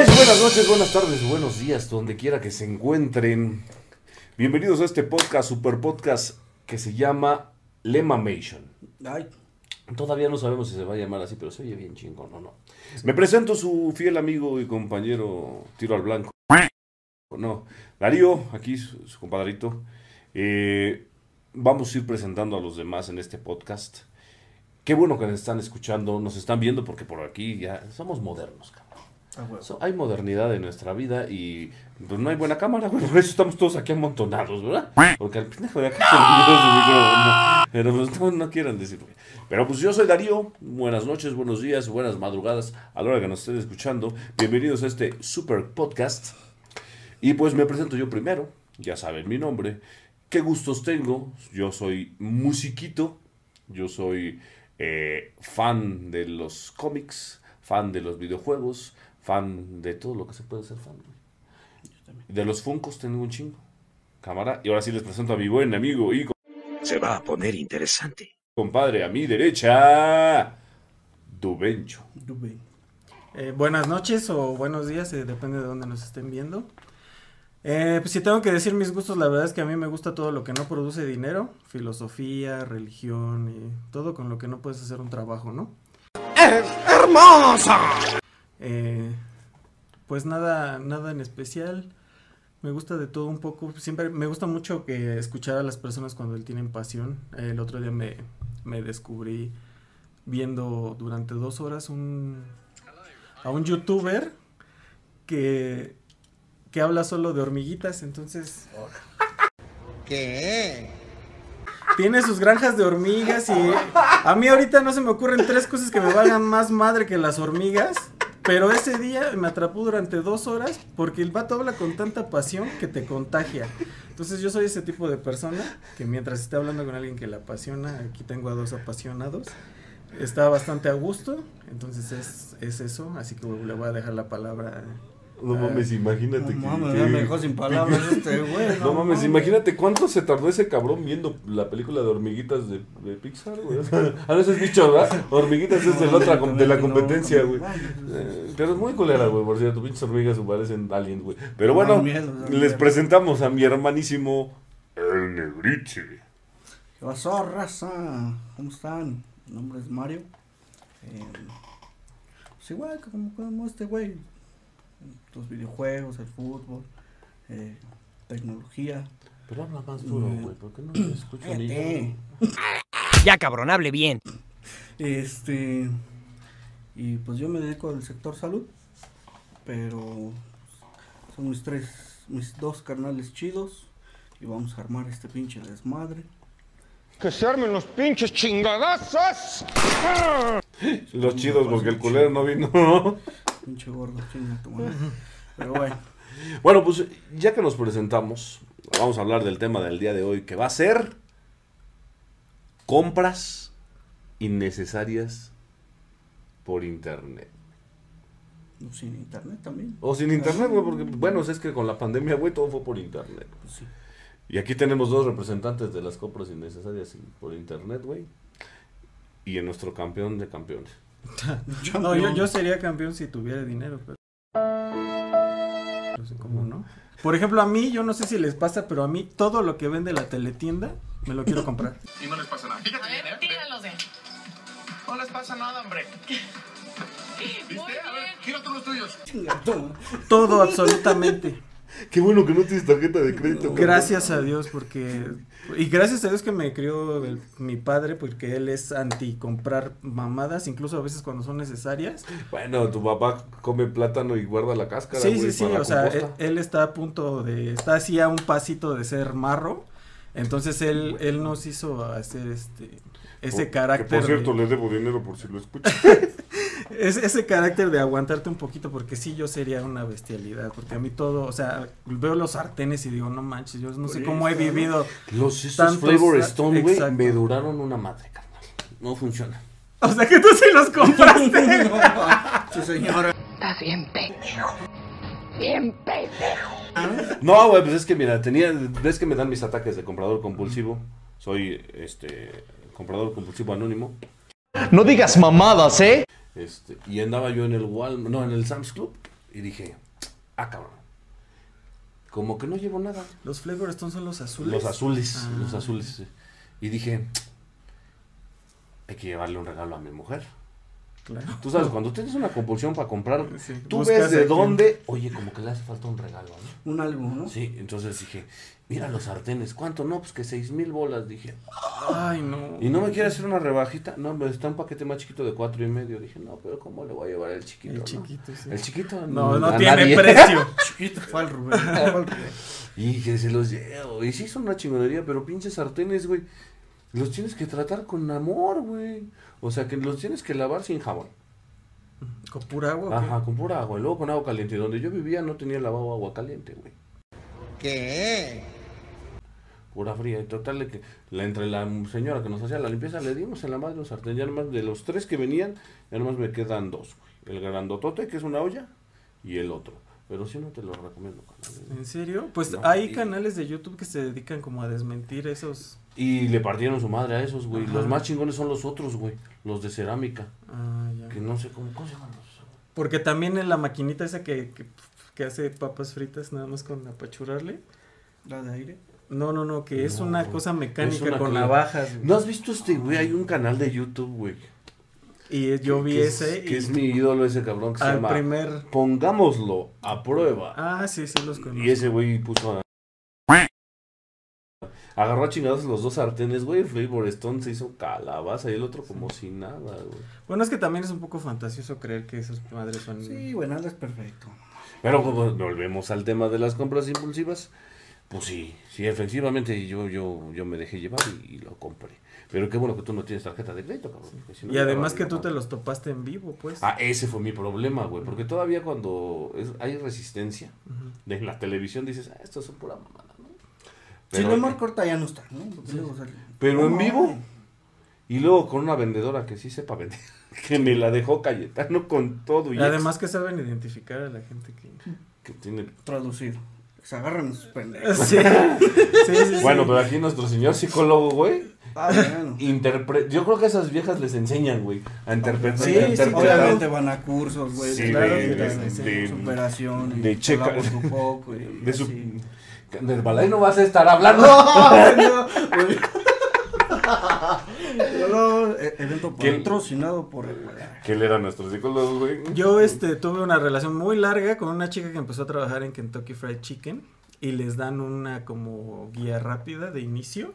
Pues buenas noches, buenas tardes, buenos días, donde quiera que se encuentren. Bienvenidos a este podcast, super podcast que se llama Lemamation. Ay, Todavía no sabemos si se va a llamar así, pero se oye bien chingón o no. Me presento su fiel amigo y compañero Tiro al Blanco. No, Darío, aquí su, su compadrito. Eh, vamos a ir presentando a los demás en este podcast. Qué bueno que nos están escuchando, nos están viendo porque por aquí ya somos modernos, cabrón. Hay modernidad en nuestra vida y pues, no hay buena cámara. Por eso estamos todos aquí amontonados, ¿verdad? Porque al pendejo de acá se su micrófono. Pero pues no, no quieran decir. güey. Pero pues yo soy Darío. Buenas noches, buenos días, buenas madrugadas a la hora que nos estén escuchando. Bienvenidos a este super podcast. Y pues me presento yo primero. Ya saben mi nombre. ¿Qué gustos tengo? Yo soy musiquito. Yo soy eh, fan de los cómics, fan de los videojuegos, fan de todo lo que se puede ser fan. güey. De los Funcos tengo un chingo. Cámara. Y ahora sí les presento a mi buen amigo y Se va a poner interesante. compadre a mi derecha, Dubencho. Dube. Eh, buenas noches o buenos días, eh, depende de dónde nos estén viendo. Eh, pues si tengo que decir mis gustos, la verdad es que a mí me gusta todo lo que no produce dinero, filosofía, religión y todo con lo que no puedes hacer un trabajo, ¿no? Eh, pues nada, nada en especial. Me gusta de todo un poco. Siempre me gusta mucho que escuchar a las personas cuando tienen pasión. El otro día me, me descubrí viendo durante dos horas un, a un youtuber que, que habla solo de hormiguitas. Entonces ¿Qué? tiene sus granjas de hormigas y a mí ahorita no se me ocurren tres cosas que me valgan más madre que las hormigas. Pero ese día me atrapó durante dos horas porque el vato habla con tanta pasión que te contagia. Entonces yo soy ese tipo de persona que mientras esté hablando con alguien que le apasiona, aquí tengo a dos apasionados, está bastante a gusto. Entonces es, es eso, así que le voy a dejar la palabra. No mames, imagínate No que. mames, que- me dejó sin palabras este güey. No mames, imagínate cuánto se tardó ese cabrón viendo la película de hormiguitas de, de Pixar, güey. A veces bicho, ¿verdad? Hormiguitas es de la otra de la competencia, güey. Eh, Pero es muy culera, güey, por cierto, pinches hormigas parecen aliens, güey. Pero bueno, miedo, les presentamos a mi hermanísimo El Negriche. ¿Qué pasó, raza? ¿Cómo están? Mi nombre es Mario. Eh, pues igual como, como este güey. Los videojuegos, el fútbol, eh, tecnología. Pero habla más duro, güey, porque no me escucho ni. Ya, cabrón, hable bien. Este. Y pues yo me dedico al sector salud. Pero son mis tres, mis dos carnales chidos. Y vamos a armar este pinche desmadre. Que se armen los pinches chingadazos. Los chidos, porque el culero no vino. Pinche gordo, chinga tu madre. Pero bueno. Bueno, pues ya que nos presentamos, vamos a hablar del tema del día de hoy, que va a ser compras innecesarias por internet. No, sin internet también. O sin internet, güey, porque, bueno, es que con la pandemia, güey, todo fue por internet. Pues sí. Y aquí tenemos dos representantes de las compras innecesarias por internet, güey. Y en nuestro campeón de campeones. No, yo, yo sería campeón si tuviera dinero, pero... No sé cómo no. Por ejemplo, a mí, yo no sé si les pasa, pero a mí todo lo que vende la teletienda me lo quiero comprar. Y no les pasa nada. Fíjate bien, ¿eh? Tíralos de. No les pasa nada, hombre. ¿Viste? Muy A ver, gira tú los tuyos. Todo, absolutamente. Qué bueno que no tienes tarjeta de crédito. Gracias a Dios, porque... Y gracias a Dios que me crió el- mi padre, porque él es anti comprar mamadas, incluso a veces cuando son necesarias. Bueno, tu papá come plátano y guarda la cáscara. Sí, güey, sí, sí, o sea, él, composta. él está a punto de... Está así a un pasito de ser marro. Entonces él, él nos hizo hacer este... Ese Por- carácter... Que por cierto, de- le debo dinero por si lo escucha. Es, ese carácter de aguantarte un poquito, porque sí, yo sería una bestialidad, porque a mí todo, o sea, veo los sartenes y digo, no manches, yo no sé Por cómo he vivido. Los esos Tantos- Flavor Stone, güey, me duraron una madre, carnal. No funciona. O sea, que tú sí los compraste. Sí, señora. Estás bien pendejo. Bien pendejo. No, güey, pues es que mira, tenía, ves que me dan mis ataques de comprador compulsivo. Soy, este, comprador compulsivo anónimo. No digas mamadas, ¿eh? Este, y andaba yo en el Walmart, no, en el Sam's Club. Y dije, ah, cabrón. Como que no llevo nada. Los Flavor Stones son los azules. Los azules, Ah. los azules. sí. Y dije, hay que llevarle un regalo a mi mujer. Claro. Tú sabes, cuando tienes una compulsión para comprar, Sí, tú ves de dónde, oye, como que le hace falta un regalo, ¿no? Un algo, ¿no? Sí, entonces dije, mira los sartenes, ¿cuánto? No, pues que seis mil bolas, dije. Ay, no. ¿Y no me quiere hacer una rebajita? No, me está un paquete más chiquito de cuatro y medio. Dije, no, pero ¿cómo le voy a llevar el chiquito? El no? chiquito, sí. El chiquito. No, no a tiene nadie. precio. chiquito. Fue al Rubén. Y que se los llevo. Y sí son una chingonería, pero pinches sartenes, güey. Los tienes que tratar con amor, güey. O sea, que los tienes que lavar sin jabón. Con pura agua. Ajá, con pura agua. Y luego con agua caliente. Y donde yo vivía no tenía lavabo agua caliente, güey. ¿Qué? Pura fría. Y total, de que la, entre la señora que nos hacía la limpieza le dimos en la madre un sartén. Ya nomás de los tres que venían, ya nomás me quedan dos, güey. El grandotote, que es una olla, y el otro. Pero sí no te lo recomiendo. ¿En serio? Pues No, hay y- canales de YouTube que se dedican como a desmentir esos. Y le partieron su madre a esos, güey. Ajá. Los más chingones son los otros, güey. Los de cerámica. Ah, ya. Que no sé cómo, ¿cómo se llaman los? Porque también en la maquinita esa que, que, que hace papas fritas nada más con apachurarle. La de aire. No, no, no, que es No, una güey. cosa mecánica una con navajas. güey. ¿No has visto este, güey? Hay un canal de YouTube, güey. Y yo vi que es- ese. Que y es mi ídolo ese cabrón que se al llama primer. Pongámoslo a prueba. Ah, sí, sí, los conozco. Y ese güey puso a... Agarró a chingados los dos sartenes, güey. Flavor Stone se hizo calabaza y el otro como si nada, güey. Bueno, es que también es un poco fantasioso creer que esas madres son. Sí, nada es perfecto. Pero pues, volvemos al tema de las compras impulsivas. Pues sí, sí, efectivamente yo, yo, yo me dejé llevar y, y lo compré. Pero qué bueno que tú no tienes tarjeta de crédito, cabrón. si no, Y además que tú te los topaste en vivo, pues. Ah, ese fue mi problema, güey. Porque todavía cuando es- hay resistencia de la televisión dices, ah, esto es pura mamada, ¿no? Si lo marco ahorita ya no está, ¿no? Porque luego sale- Pero en No, vivo. Y luego con una vendedora que sí sepa vender. Que me la dejó Cayetano con todo. Y Y además que saben identificar a la gente que. que tiene... Traducir. Se agarran sus pendejos. Sí, sí, sí, sí. Bueno, pero aquí nuestro señor psicólogo, güey. Ah, bueno. interpre- Yo creo que a esas viejas les enseñan, güey, a interpretar. Sí. Obviamente van a cursos, güey. Sí, de- claro, de, de- superación. de checa- poco. Y De su... Del balay no vas a estar hablando. No, güey. No, no, e- evento ¿Quién? patrocinado por el. Que él era nuestro psicólogo, güey. Yo este tuve una relación muy larga con una chica que empezó a trabajar en Kentucky Fried Chicken y les dan una como guía rápida de inicio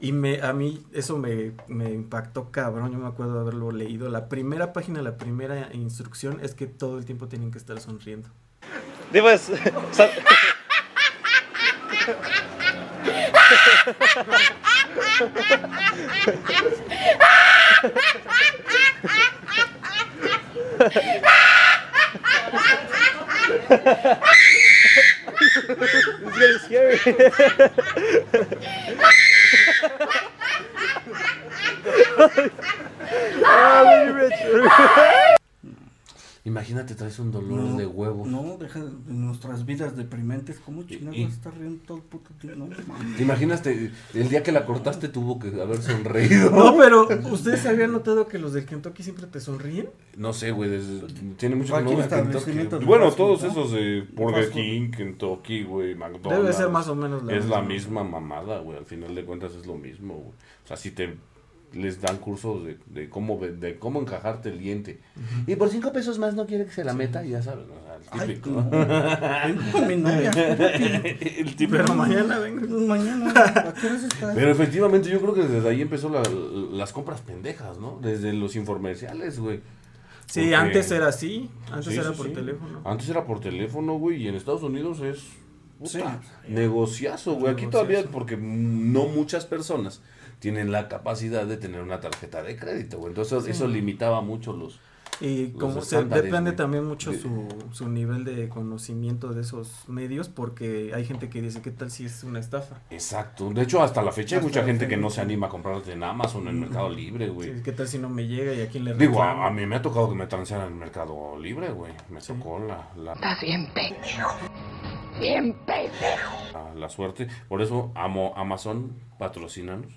y me a mí eso me, me impactó cabrón, yo me acuerdo de haberlo leído. La primera página, la primera instrucción es que todo el tiempo tienen que estar sonriendo. it's getting scary. oh, Rich. Imagínate, traes un dolor No, de huevo. No, deja de nuestras vidas deprimentes. ¿Cómo chingados vas a estar riendo todo el puto tiempo? No. ¿Te imaginas? te- el día que la cortaste tuvo que haber sonreído. No, pero ¿ustedes habían notado que los del Kentucky siempre te sonríen? No sé, güey, desde- tiene mucho que de Bueno, todos esos de Burger. King, Kentucky, güey, McDonald's. Debe ser más o menos la Es la misma. misma mamada, güey. Al final de cuentas es lo mismo, güey. O sea, si te les dan cursos de, de cómo ve- de cómo encajarte el diente. Y por cinco pesos más no quiere que se la meta, ya sabes, ¿no? O sea, el Ay, típico. no. Vengo con mi novia. el típico. Pero mañana vengo. Mañana, ¿a qué horas estás? Pero efectivamente yo creo que desde ahí empezó la- las compras pendejas, ¿no? Desde los informerciales, güey. Sí, Porque- antes era así, antes Sí, era sí, por sí. teléfono. Antes era por teléfono, güey, y en Estados Unidos es puta, Sí. negociazo, güey. Aquí Negociazo. todavía, porque no muchas personas tienen la capacidad de tener una tarjeta de crédito, güey. Entonces eso limitaba mucho los... Y Los como se depende también mucho De- su, su nivel de conocimiento de esos medios, porque hay gente que dice, ¿qué tal si es una estafa? Exacto. De hecho, hasta la fecha hay mucha gente que no se anima a comprarte en Amazon, en Mercado Libre, güey. Sí, ¿Qué tal si no me llega y a quién le Digo, a, a mí me ha tocado que me transearan en Mercado Libre, güey. Me Sí. tocó la, la, Estás bien pendejo. Bien pendejo. la, la suerte. Por eso amo Amazon, patrocínanos.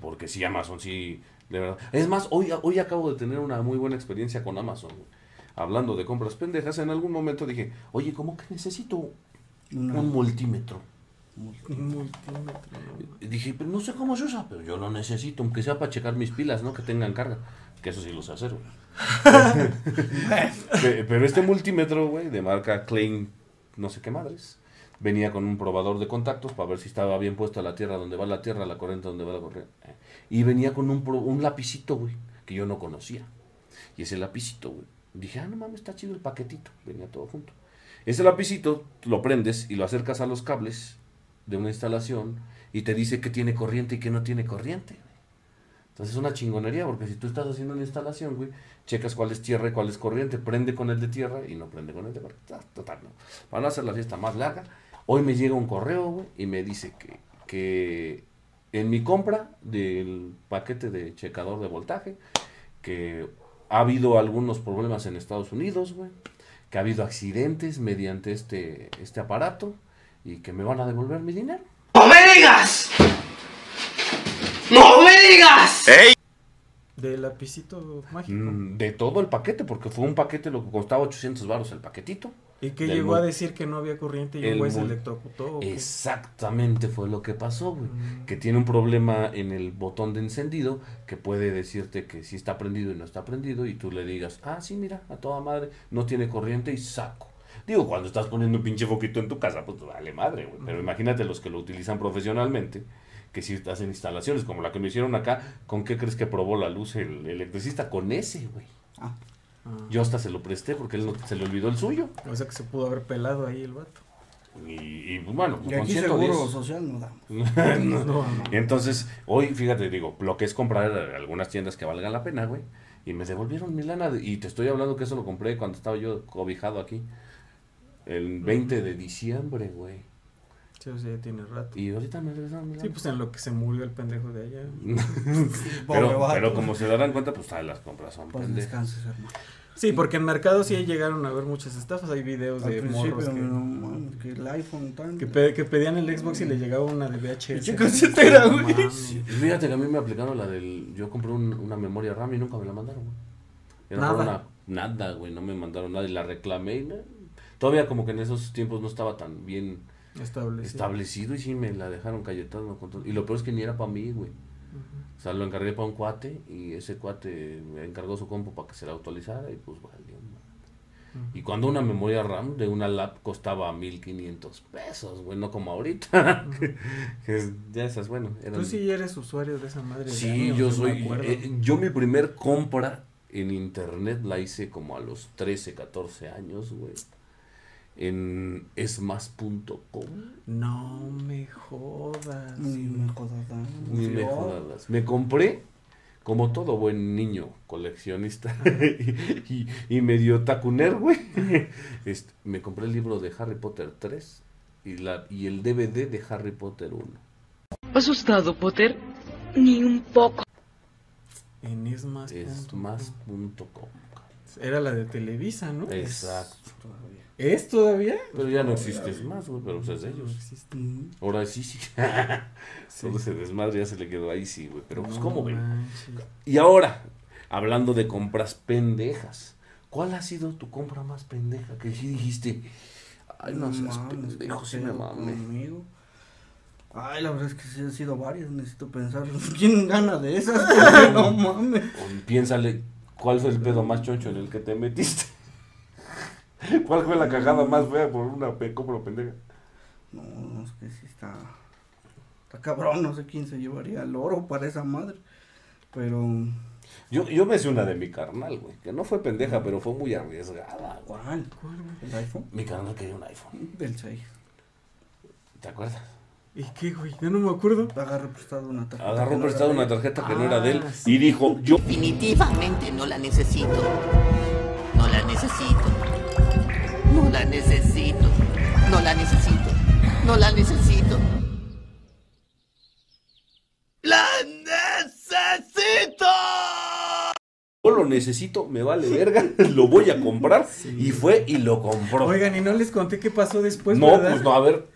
Porque sí, Amazon sí, de verdad. Es más, hoy, hoy acabo de tener una muy buena experiencia con Amazon. güey. hablando de compras pendejas, en algún momento dije, oye, ¿cómo que necesito un multímetro? Un multímetro. Dije, pero no sé cómo se usa, pero yo lo necesito, aunque sea para checar mis pilas, ¿no? Que tengan carga. Que eso sí lo sé hacer, güey. Pe- pero este multímetro, güey, de marca Klein, no sé qué madres, venía con un probador de contactos para ver si estaba bien puesto la tierra donde va la tierra, la corriente donde va la corriente. Y venía con un, un lapicito, güey, que yo no conocía. Y ese lapicito, güey, dije, ah, no mames, está chido el paquetito. Venía todo junto. Ese lapicito lo prendes y lo acercas a los cables de una instalación y te dice que tiene corriente y que no tiene corriente. Entonces es una chingonería, porque si tú estás haciendo una instalación, güey, checas cuál es tierra y cuál es corriente, prende con el de tierra y no prende con el de. Ah, Total, no. Para no hacer la fiesta más larga, hoy me llega un correo, güey, y me dice que, que en mi compra del paquete de checador de voltaje, que ha habido algunos problemas en Estados Unidos, güey, que ha habido accidentes mediante este, este aparato y que me van a devolver mi dinero. ¡No me digas! ¡No me digas! De lapicito mágico. Mm, De todo el paquete, porque fue un paquete lo que costaba 800 baros el paquetito. Y que llegó a decir que no había corriente y el un güey se electrocutó. Exactamente fue lo que pasó, güey. Mm. Que tiene un problema en el botón de encendido que puede decirte que si está prendido y no está prendido y tú le digas, ah, sí, mira, a toda madre, no tiene corriente y saco. Digo, cuando estás poniendo un pinche foquito en tu casa, pues vale madre, güey. Pero imagínate los que lo utilizan profesionalmente, que si hacen instalaciones como la que me hicieron acá, ¿con qué crees que probó la luz el electricista? Con ese, güey. Ah, Ah. Yo hasta se lo presté porque él no, se le olvidó el suyo. O sea que se pudo haber pelado ahí el vato. Y, y, bueno, y con aquí 110. seguro social no damos. No. No, no. Entonces, hoy, fíjate, digo, lo que es comprar algunas tiendas que valgan la pena, güey. Y me devolvieron mi lana. de- Y te estoy hablando que eso lo compré cuando estaba yo cobijado aquí. El 20 de diciembre, güey. Sí, o sea, ya tiene rato. Y ahorita me regresaron mi Sí, pues en lo que se murió el pendejo de allá. Pero, pero como se darán cuenta, pues todas las compras son Pues pendejas. descanses, hermano. Sí, porque en mercado sí llegaron a ver muchas estafas. Hay videos Al de principio, morros que, no mames, que el iPhone tan... que, pe- que pedían el Xbox y le llegaba una de VHS. No güey. Fíjate que a mí me aplicaron la del. Yo compré un- una memoria RAM y nunca me la mandaron, güey. Era Nada. una- nada, güey, no me mandaron nada y la reclamé. y todavía como que en esos tiempos no estaba tan bien Establecido. establecido y sí me la dejaron Cayetano. con todo. Y lo peor es que ni era para mí, güey. O sea, lo encargué para un cuate y ese cuate me encargó su compu para que se la actualizara y pues valió. madre. Y cuando una memoria RAM de una lap costaba 1500 pesos, güey, no como ahorita. que, que es- ya esas, bueno, eran... Tú sí eres usuario de esa madre. Sí, años, yo soy. eh, yo mi primer compra en internet la hice como a los 13, 14 años, güey. En esmas.com. No me jodas. Ni me jodas. Ni me jodas. Me compré, como todo buen niño coleccionista y, y, medio tacuner, güey. este, me compré el libro de Harry Potter 3 y, la, y el DVD de Harry Potter 1. ¿Asustado, Potter? Ni un poco. En Esmas. Esmas.com. Era la de Televisa, ¿no? Exacto. ¿Es todavía? Pero ya no existe más, güey, pero pues es de No ellos. existe. Ahora sí, sí. Sí. Todo ese desmadre ya se le quedó ahí, sí, güey. Pero pues, No ¿cómo, güey? Y ahora, hablando de compras pendejas, ¿cuál ha sido tu compra más pendeja? Que sí dijiste, ay, no seas mames, pendejo, sí me pedo mame. conmigo. Ay, la verdad es que sí han sido varias, necesito pensar. ¿Quién gana de esas? No mames. O piénsale, ¿cuál fue el pedo más choncho en el que te metiste? ¿Cuál fue la cagada más fea por una compra pendeja? No, no, es que sí está. Está cabrón, no sé quién se llevaría el oro para esa madre. Pero. Yo, yo me hice una de mi carnal, güey, que no fue pendeja, pero fue muy arriesgada, güey. ¿Cuál? ¿El iPhone? Mi carnal quería un iPhone, Del 6. ¿te acuerdas? ¿Y qué, güey? Ya no me acuerdo. Agarró prestado una tarjeta. Agarró prestado una tarjeta que no era de él Ah, sí. y dijo, yo Definitivamente no la necesito. No la necesito. No la necesito. No la necesito. No la necesito. ¡La necesito! Yo lo necesito, me vale verga, lo voy a comprar. Y fue y lo compró. Oigan, y no les conté qué pasó después, no, ¿verdad? pues no, a ver,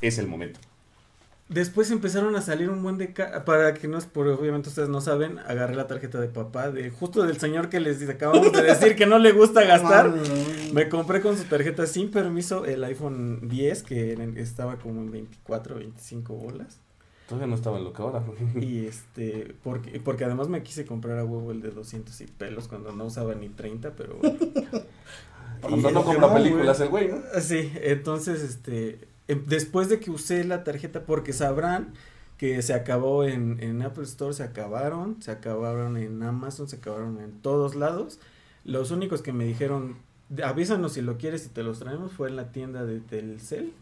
es el momento. Después empezaron a salir un buen de... Para que no es, por obviamente ustedes no saben, agarré la tarjeta de papá, de justo del señor que les acabamos de decir que no le gusta gastar. Me compré con su tarjeta sin permiso el iPhone 10, que estaba como en 24, 25 bolas. Todavía no estaba en lo que ahora. Y este, porque, porque además me quise comprar a huevo el de 200 y pelos cuando no usaba ni 30, pero... Cuando Y- no compra películas el güey, ¿no? Sí, entonces, este, después de que usé la tarjeta, porque sabrán que se acabó en, en Apple Store, se acabaron, se acabaron en Amazon, se acabaron en todos lados. Los únicos que me dijeron, "De- avísanos si lo quieres y te los traemos, fue en la tienda de Telcel,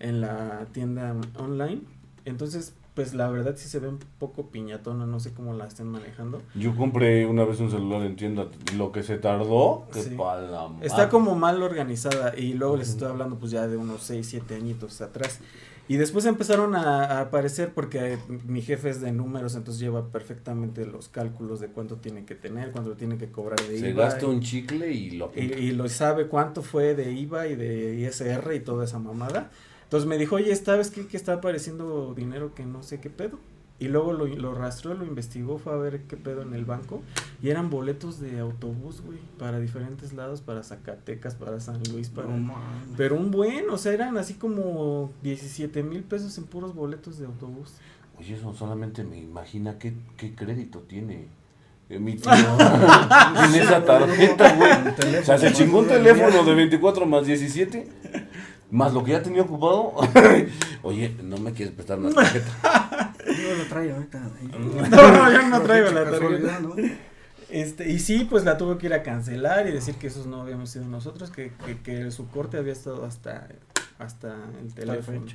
en la tienda online. Entonces, pues la verdad sí se ve un poco piñatona, no sé cómo la estén manejando. Yo compré una vez un celular en tienda, lo que se tardó, que Sí. la Está como mal organizada y luego les estoy hablando pues ya de unos 6, 7 añitos atrás. Y después empezaron a, a aparecer porque mi jefe es de números, entonces lleva perfectamente los cálculos de cuánto tiene que tener, cuánto tiene que cobrar de Se IVA. gasta y- un chicle y lo y, y lo sabe cuánto fue de IVA y de ISR y toda esa mamada. Entonces me dijo, oye, ¿sabes qué? Que está apareciendo dinero que no sé qué pedo. Y luego lo, lo rastreó, lo investigó, fue a ver qué pedo en el banco. Y eran boletos de autobús, güey, para diferentes lados, para Zacatecas, para San Luis, para... No. Pero un buen, o sea, eran así como 17 mil pesos en puros boletos de autobús. Oye, eso solamente me imagina qué, qué crédito tiene eh, mi tío en esa tarjeta, güey. O sea, se chingó un teléfono de 24 más 17, más lo que ya tenía ocupado. Oye, no me quieres prestar una tarjeta. Yo lo traigo ahorita. No, no, yo no traigo la tarjeta. Este, y sí, pues la tuve que ir a cancelar y decir que esos no habíamos sido nosotros, que, que, que su corte había estado hasta, hasta el la teléfono.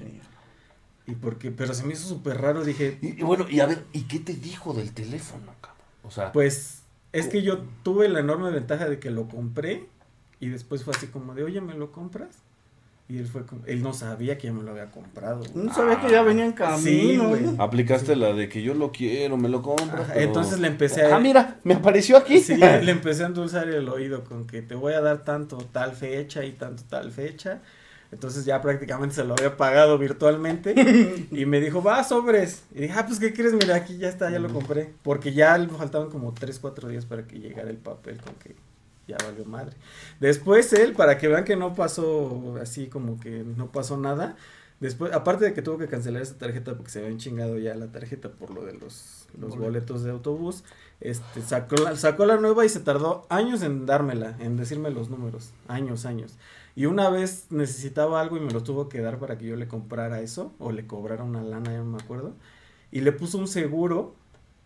Y porque, pero se me hizo súper raro, dije, Y, y bueno, y a ver, ¿y qué te dijo del teléfono, cabrón? O sea, pues es que yo tuve la enorme ventaja de que lo compré y después fue así como de, oye, ¿me lo compras? Y él fue como, él no sabía que ya me lo había comprado. güey. No sabía que ya venía en camino. Sí, güey. aplicaste la de que yo lo quiero, me lo compro. Ajá, pero- entonces le empecé a- Ah, mira, me apareció aquí. Sí, le empecé a endulzar el oído con que te voy a dar tanto tal fecha y tanto tal fecha. Entonces ya prácticamente se lo había pagado virtualmente. y me dijo, va, sobres. Y dije, ah, pues, ¿qué quieres? Mira, aquí ya está, ya lo compré. Porque ya le faltaban como 3, 4 días para que llegara el papel con que ya valió madre. Después él, para que vean que no pasó así como que no pasó nada. Después, aparte de que tuvo que cancelar esa tarjeta porque se habían chingado ya la tarjeta por lo de los, los boletos de autobús, este, sacó, la, sacó la nueva y se tardó años en dármela, en decirme los números, años, años. Y una vez necesitaba algo y me lo tuvo que dar para que yo le comprara eso, o le cobrara una lana, ya no me acuerdo. Y le puso un seguro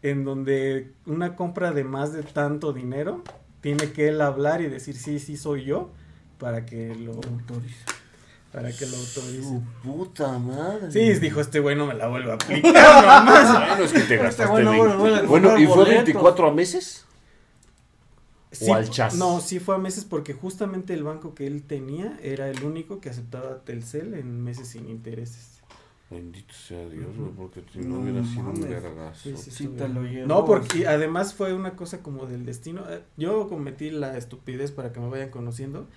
en donde una compra de más de tanto dinero, tiene que él hablar y decir, sí, sí, soy yo, para que lo autorice. Para que lo autorice. Su puta madre. Sí, dijo este güey no me la vuelve a aplicar nomás. Bueno, es que te gastaste. Este güey no 20. vuelve a bueno, comprar ¿y fue boletos. 24 a meses? Sí, ¿O al chas? No, sí fue a meses porque justamente el banco que él tenía era el único que aceptaba Telcel en meses sin intereses. Bendito sea Dios, güey, porque si no, No hubiera sido un vergazo. Sí, sí, Sí bien. No, porque además fue una cosa como del destino. Eh, Yo cometí la estupidez para que me vayan conociendo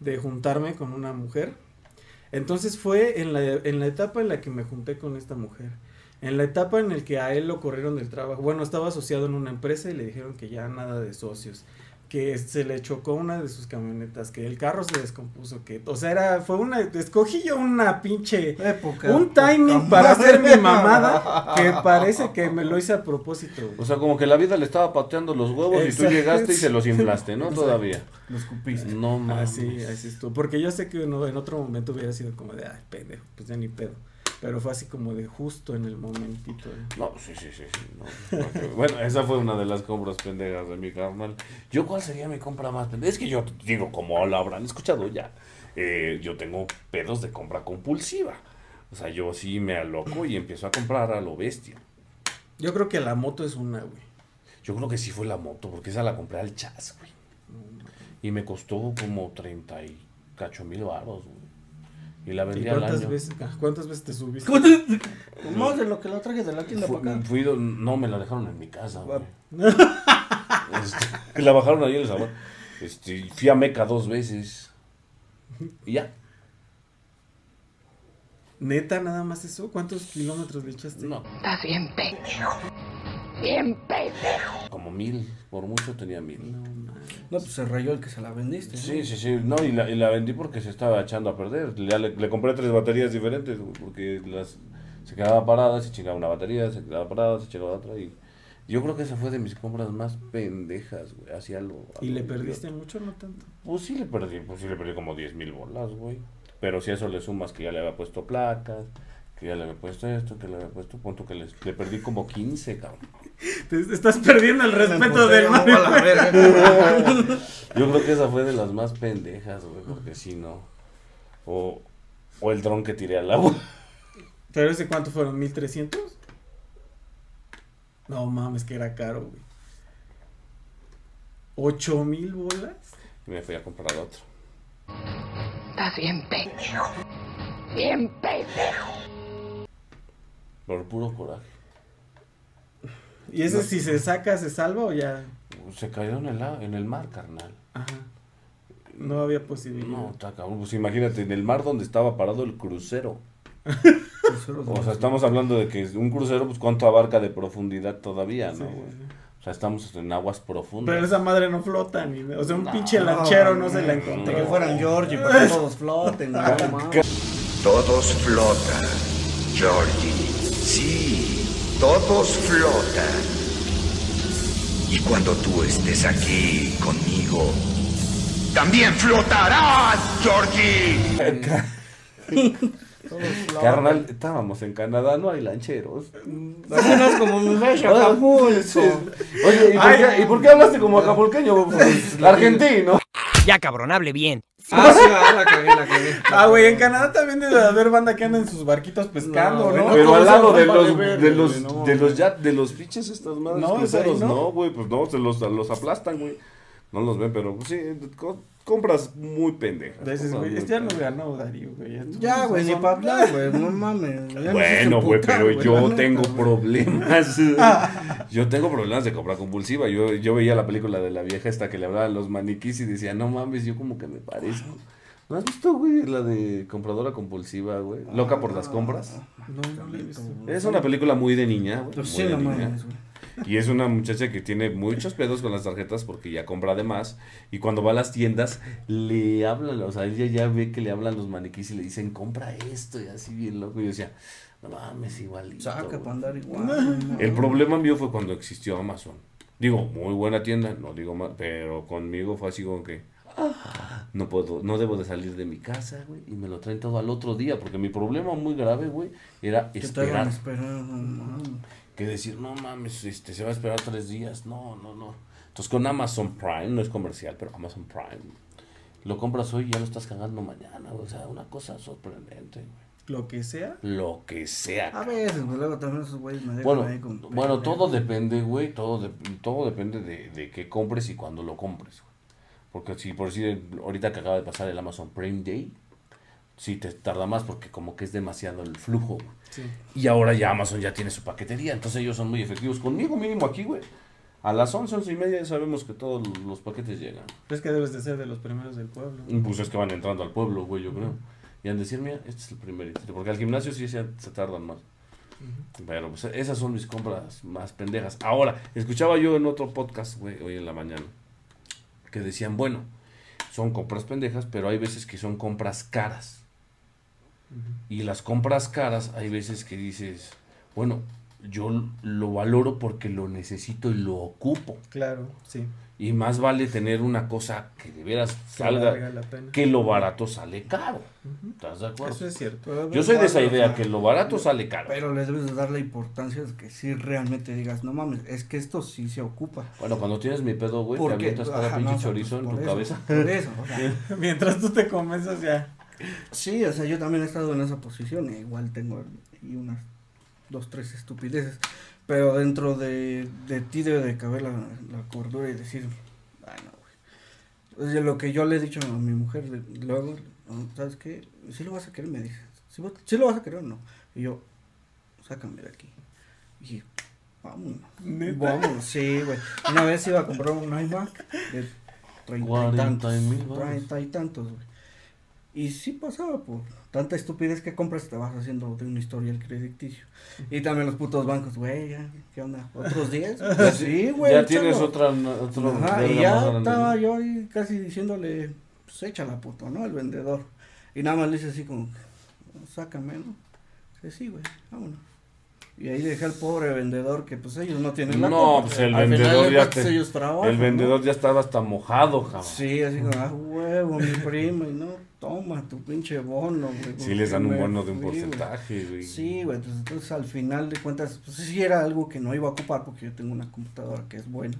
de juntarme con una mujer. Entonces fue en la, en la etapa en la que me junté con esta mujer. En la etapa en la que a él lo corrieron del trabajo. Bueno, estaba asociado en una empresa y le dijeron que ya nada de socios. Que se le chocó una de sus camionetas, que el carro se descompuso, que, o sea, era, fue una, escogí yo una pinche Época. un timing para hacer mi mamada que parece que me lo hice a propósito. güey. O sea, como que la vida le estaba pateando los huevos y tú llegaste y se los inflaste, ¿no? Exacto. Todavía. Lo escupiste. No mames. Así, así estuvo. Porque yo sé que uno, en otro momento hubiera sido como de, ay, pendejo, pues ya ni pedo. Pero fue así como de justo en el momentito. eh. No, sí, sí, sí. sí, no. Porque, bueno, esa fue una de las compras pendejas de mi carnal. ¿Yo cuál sería mi compra más pendeja? Es que yo digo, como lo habrán escuchado ya, eh, yo tengo pedos de compra compulsiva. O sea, yo sí me aloco y empiezo a comprar a lo bestia. Yo creo que la moto es una, güey. Yo creo que sí fue la moto, porque esa la compré al chas, güey. Y me costó como 30 y cacho mil baros, güey. Y la ¿Y vendí al cuántas año. veces, ah, cuántas veces te subiste? Más de lo que la traje de la tienda Fu- para acá. fui no, me la dejaron en mi casa, güey. Este, la bajaron ahí en el sabor. Este, fui a Meca dos veces. Y ya. Neta, nada más eso. ¿Cuántos kilómetros le echaste? No, Estás bien pendejo. Bien pendejo. como mil, por mucho tenía mil. No, pues se rayó el que se la vendiste. ¿no? Sí, sí, sí, no, y la, y la vendí porque se estaba echando a perder. Ya le, le compré tres baterías diferentes, porque las se quedaba parada, se chingaba una batería, se quedaba parada, se chingaba otra y yo creo que esa fue de mis compras más pendejas, güey, hacía algo. ¿Y le perdiste mucho no tanto? Pues sí le perdí, pues sí le perdí como 10 mil bolas, güey. Pero si a eso le sumas que ya le había puesto placas, que ya le había puesto esto, que le había puesto, punto que le, le perdí como 15, cabrón. Te, estás perdiendo el respeto del Mario. verga. Yo creo que esa fue de las más pendejas, güey, porque si no. O, o el dron que tiré al agua. ¿Pero ese cuánto fueron? ¿1300? No mames, que era caro, güey. ¿Ocho mil bolas? Y me fui a comprar otro. Estás bien pendejo. Bien pendejo. Por puro coraje. ¿Y ese si se saca, se salva o ya? Se cayó en el, en el mar, carnal. Ajá. No había posibilidad. No, está cabrón. Pues imagínate, en el mar donde estaba parado el crucero. O sea, estamos hablando de que un crucero, pues cuánto abarca de profundidad todavía, ¿no? Sí, güey? sí. O sea, estamos en aguas profundas. Pero esa madre no flota ni. O sea, un No, pinche lanchero no, se la Ni que encontró. fueran Georgie, para que todos floten. Todos flotan, Georgie. Sí, todos flotan. Y cuando tú estés aquí conmigo, también flotarás, Georgie. Carnal, estábamos en Canadá, no hay lancheros. Es como Acapulco. Oye, ¿y por, Ay. qué, ¿y por qué hablaste como acapulqueño? Pues, argentino. Ya cabrón, hable bien. Ah, sí, ah, la cagué, la cagué. Ah, güey, en Canadá también debe de haber banda que anda en sus barquitos pescando, No, Pero al lado de los, de los, no, de los ya, de los pinches estas madres No, cruceros, ¿no? no, güey, pues no, se los, los aplastan, güey. No los ven, pero pues, sí, compras muy pendejas. Güey, este ya no pendejas. ganó Darío, güey. Ya, güey, ni para hablar, güey. No mames. Bueno, güey, pero yo neta, tengo güey. problemas. yo tengo problemas de compra compulsiva. Yo, yo veía la película de la vieja esta que le hablaban los maniquís y decía, no mames, yo como que me parezco. ¿No has visto, güey, la de compradora compulsiva, güey? Loca por las compras. No, no lo he visto. Es una película muy de niña, güey. Pues sí, no niña. mames, güey. Y es una muchacha que tiene muchos pedos con las tarjetas porque ya compra de más. Y cuando va a las tiendas, le hablan, o sea, ella ya ve que le hablan los maniquís y le dicen, compra esto, y así bien loco. Y yo decía, no mames, igualito. Saca güey". para andar igual. El problema mío fue cuando existió Amazon. Digo, muy buena tienda, no digo más, pero conmigo fue así como que "Ah, no puedo, no debo de salir de mi casa, güey, y me lo traen todo al otro día, porque mi problema muy grave, güey, era esperar. mames. Que decir, no mames, este, se va a esperar tres días. No, no, no. Entonces con Amazon Prime, no es comercial, pero Amazon Prime, lo compras hoy y ya lo estás cagando mañana. O sea, una cosa sorprendente, güey. Lo que sea. Lo que sea. A veces, güey, luego también esos güeyes me Bueno, ahí con bueno, todo depende, güey, todo, de- todo depende de, de qué compres y cuándo lo compres. güey. Porque si por decir, ahorita que acaba de pasar el Amazon Prime Day, sí te tarda más porque como que es demasiado el flujo. Sí. Y ahora ya Amazon ya tiene su paquetería, entonces ellos son muy efectivos. Conmigo mínimo aquí, güey. A las 11, 11 y media ya sabemos que todos los paquetes llegan. Es que debes de ser de los primeros del pueblo. Pues es que van entrando al pueblo, güey, yo creo. Y han de decir, mira, este es el primer Porque al gimnasio sí se, se tardan más. Pero pues esas son mis compras más pendejas. Ahora, escuchaba yo en otro podcast, güey, hoy en la mañana, que decían, bueno, son compras pendejas, pero hay veces que son compras caras. Y las compras caras, hay veces que dices, bueno, yo lo valoro porque lo necesito y lo ocupo. Claro, sí. Y más vale tener una cosa que de veras Que salga, la pena. que lo barato sale caro. ¿Estás de acuerdo? Eso es cierto. Pero Yo soy de esa idea, que lo barato sale caro. Pero les debes de dar la importancia de que sí realmente digas, no mames, es que esto sí se ocupa. Bueno, cuando tienes mi pedo, güey, te avientas cada pinche no, sea, chorizo en pues, tu por cabeza. eso, Por eso, o sea, Mientras tú te convenzas ya. Sí, o sea, yo también he estado en esa posición, e igual tengo ahí unas dos, tres estupideces, pero dentro de, de ti debe de caber la, la cordura y decir, bueno, güey. O sea, lo que yo le he dicho a mi mujer, luego, no, ¿sabes qué? Si lo vas a querer, me dice, si lo vas a querer o no. Y yo, sácame de aquí. Y dije, vámonos. Vámonos, sí, güey. Una vez iba a comprar un iMac de treinta y 40 tantos. Treinta y tantos, güey. Y sí pasaba por tanta estupidez que compras, te vas haciendo de un historial crediticio. Y también los putos bancos, güey, ya, ¿qué onda? ¿Otros 10? Ya sí, güey. Ya tienes otra, otro Ajá, y ya estaba yo ahí casi diciéndole, pues échala puto, ¿no? El vendedor. Y nada más le dice así como, sácame, ¿no? Dice, sí, güey, vámonos. Y ahí dejé al pobre vendedor que pues ellos no tienen la No, pues el Al vendedor de ya te- ellos trabajan, El ¿no? vendedor ya estaba hasta mojado, cabrón. Sí, así como, ah, huevo, mi primo, y no, toma tu pinche bono, güey. Sí les dan un bono de un porcentaje, güey. Sí, güey, entonces, entonces al final de cuentas, pues sí era algo que no iba a ocupar porque yo tengo una computadora que es buena.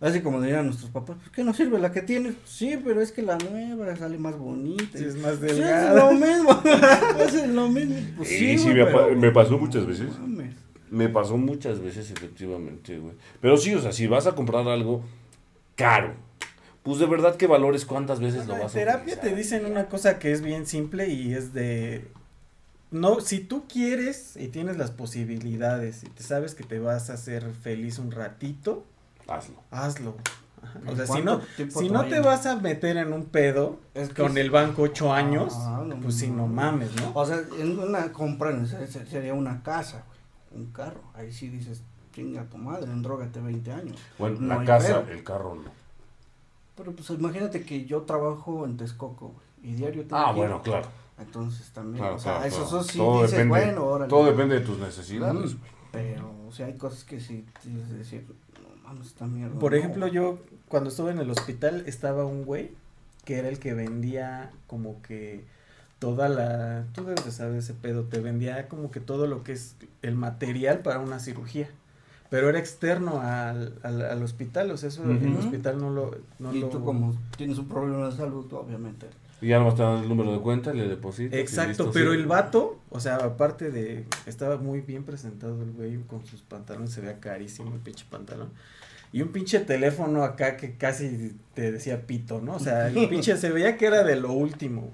Así como dirían nuestros papás, pues ¿qué no sirve la que tienes? Sí, pero es que la nueva sale más bonita. Sí, es más delgada. es lo mismo, es lo mismo. Pues Sí, sí, sí, me, pero- me pasó muchas veces. Mames. Me pasó muchas veces, efectivamente, güey. Pero sí, o sea, si vas a comprar algo caro, pues de verdad que valores cuántas veces lo En vas a terapia utilizar. te dicen una cosa que es bien simple y es de no, si tú quieres y tienes las posibilidades y te sabes que te vas a hacer feliz un ratito, Hazlo. hazlo. O sea, si ¿Cuánto no, si no te vas a meter en un pedo Es que con es- el banco ocho años, Ah, no pues sí, no mames, ¿no? O sea, en una compra en sería una casa, güey, un carro. Ahí sí dices, chinga tu madre, endrógate 20 años. Bueno, No la casa, pedo. el carro no. Pero pues imagínate que yo trabajo en Texcoco, güey, y diario tengo Ah, bueno, claro. Entonces también, claro, o sea, claro, eso, claro. eso sí todo dices, depende, bueno, órale. todo depende de tus necesidades. Mm, Pero, o sea, hay cosas que sí tienes que decir, no mames, esta mierda. Por no". ejemplo, yo cuando estuve en el hospital estaba un güey que era el que vendía como que toda la, tú debes de saber ese pedo, te vendía como que todo lo que es el material para una cirugía. Pero era externo al, al, al hospital, o sea, eso el Ujú. hospital no lo... No y lo... tú como tienes un problema de salud, tú, obviamente. Y ya nomás te dan el número de cuenta, le depositas. Exacto, listo, pero sí. el vato, o sea, aparte de, estaba muy bien presentado el güey con sus pantalones, se veía carísimo el pinche pantalón. Y un pinche teléfono acá que casi te decía pito, ¿no? O sea, el pinche se veía que era de lo último.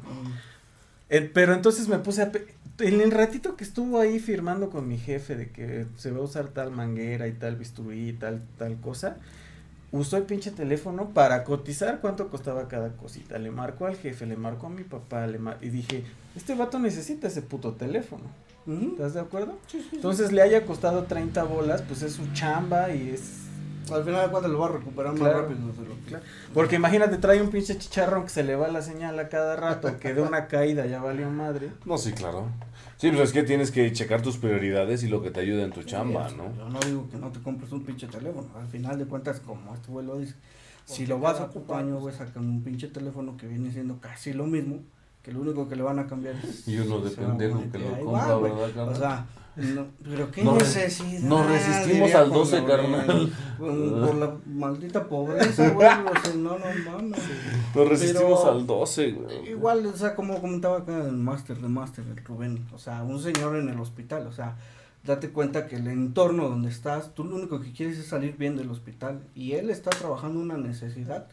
Eh, pero entonces me puse a... En el ratito que estuvo ahí firmando con mi jefe de que se va a usar tal manguera y tal bisturí y tal, tal cosa, usó el pinche teléfono para cotizar cuánto costaba cada cosita. Le marcó al jefe, le marcó a mi papá, le mar- y dije, este vato necesita ese puto teléfono. ¿Estás de acuerdo? Sí, sí, sí. Entonces le haya costado 30 bolas, pues es su chamba y es... Al final de cuentas lo va a recuperar más Claro. rápido. Claro. Porque imagínate, trae un pinche chicharrón que se le va la señal a cada rato, que de una caída ya valió madre. No, sí, claro. Sí, pues es que tienes que checar tus prioridades y lo que te ayuda en tu chamba, ¿no? Yo no digo que no te compres un pinche teléfono. Al final de cuentas, como este güey lo dice, si lo vas a ocupar, güey, sacan un pinche teléfono que viene siendo casi lo mismo, que lo único que le van a cambiar es... Y uno de pendejo a que lo compra. ¿verdad? O sea, no, pero qué necesidad. nos resistimos al Juan 12, Gabriel. carnal. Por la maldita pobreza, güey. o sea, no, no mames. Nos resistimos Pero- al 12, güey. Igual, o sea, como comentaba acá el máster de máster, el Rubén, o sea, un señor en el hospital, o sea, date cuenta que el entorno donde estás, tú lo único que quieres es salir bien del hospital y él está trabajando una necesidad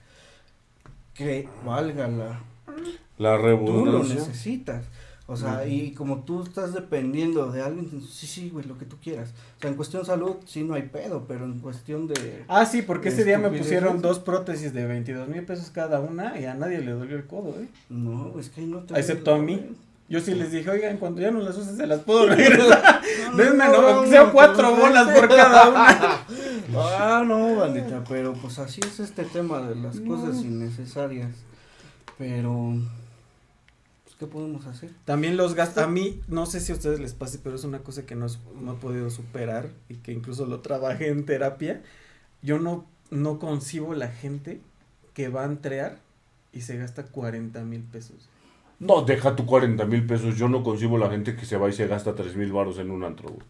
que valga la, La tú lo revolución. necesitas. O sea, y como tú estás dependiendo de alguien, sí, sí, güey, lo que tú quieras. O sea, en cuestión salud, sí, no hay pedo, pero en cuestión de... Ah, sí, porque ese día me pusieron dos prótesis de 22 mil pesos cada una y a nadie le dolió el codo, ¿eh? No, es que ahí no te... Excepto a mí. Yo sí les dije, oigan, cuando ya no las uses se las puedo regresar. Denme, no, no, aunque sea no, cuatro no, bolas no. por cada una. Ah, no, bandita, pero pues así es este tema de las cosas innecesarias. Pero, pues, ¿qué podemos hacer? También los gastos, a mí, no sé si a ustedes les pase, pero es una cosa que no, es- no he podido superar y que incluso lo trabajé en terapia. Yo no, no concibo la gente que va a entrear y se gasta 40 mil pesos. No, deja tu 40 mil pesos. Yo no concibo la gente que se va y se gasta 3 mil baros en un antro. güey.